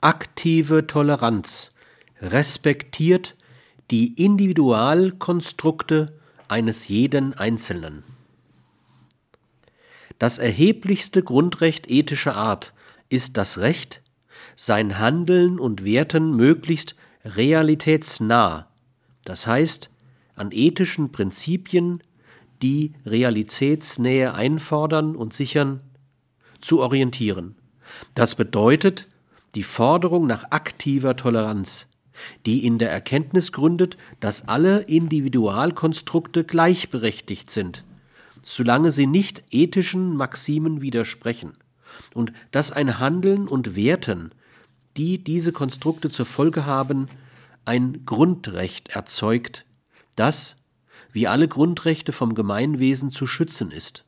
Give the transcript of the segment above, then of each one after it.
aktive Toleranz respektiert die Individualkonstrukte eines jeden Einzelnen. Das erheblichste Grundrecht ethischer Art ist das Recht, sein Handeln und Werten möglichst realitätsnah, das heißt an ethischen Prinzipien, die Realitätsnähe einfordern und sichern, zu orientieren. Das bedeutet die Forderung nach aktiver Toleranz, die in der Erkenntnis gründet, dass alle Individualkonstrukte gleichberechtigt sind, solange sie nicht ethischen Maximen widersprechen, und dass ein Handeln und Werten, die diese Konstrukte zur Folge haben, ein Grundrecht erzeugt, das, wie alle Grundrechte vom Gemeinwesen zu schützen ist.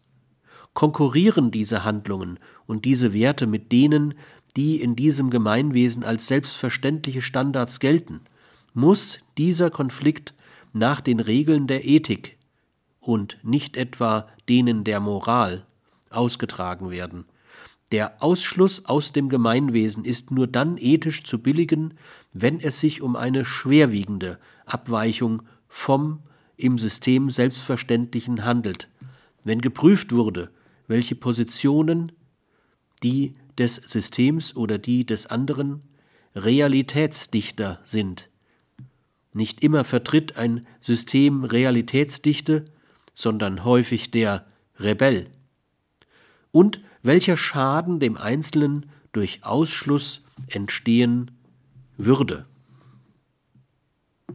Konkurrieren diese Handlungen und diese Werte mit denen, die in diesem Gemeinwesen als selbstverständliche Standards gelten, muss dieser Konflikt nach den Regeln der Ethik und nicht etwa denen der Moral ausgetragen werden. Der Ausschluss aus dem Gemeinwesen ist nur dann ethisch zu billigen, wenn es sich um eine schwerwiegende Abweichung vom im System Selbstverständlichen handelt, wenn geprüft wurde, welche Positionen die des Systems oder die des anderen realitätsdichter sind. Nicht immer vertritt ein System Realitätsdichte, sondern häufig der Rebell. Und welcher Schaden dem Einzelnen durch Ausschluss entstehen würde.